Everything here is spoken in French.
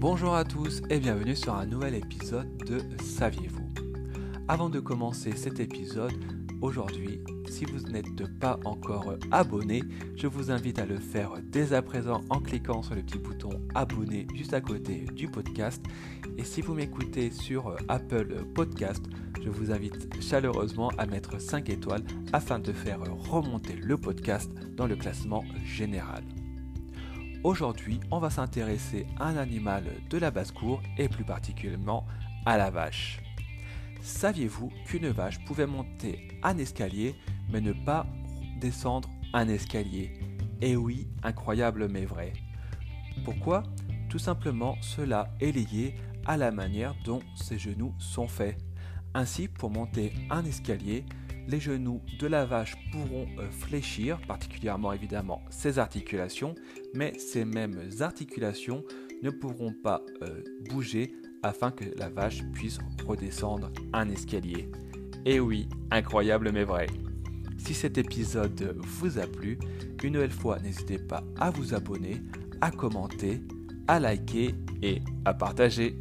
Bonjour à tous et bienvenue sur un nouvel épisode de Saviez-vous? Avant de commencer cet épisode, aujourd'hui, si vous n'êtes pas encore abonné, je vous invite à le faire dès à présent en cliquant sur le petit bouton abonner juste à côté du podcast. Et si vous m'écoutez sur Apple Podcast, je vous invite chaleureusement à mettre 5 étoiles afin de faire remonter le podcast dans le classement général. Aujourd'hui, on va s'intéresser à un animal de la basse-cour et plus particulièrement à la vache. Saviez-vous qu'une vache pouvait monter un escalier mais ne pas descendre un escalier? Eh oui, incroyable mais vrai. Pourquoi? Tout simplement, cela est lié à la manière dont ses genoux sont faits. Ainsi, pour monter un escalier, les genoux de la vache pourront euh, fléchir, particulièrement évidemment ses articulations, mais ces mêmes articulations ne pourront pas euh, bouger afin que la vache puisse redescendre un escalier. Et oui, incroyable mais vrai. Si cet épisode vous a plu, une nouvelle fois, n'hésitez pas à vous abonner, à commenter, à liker et à partager.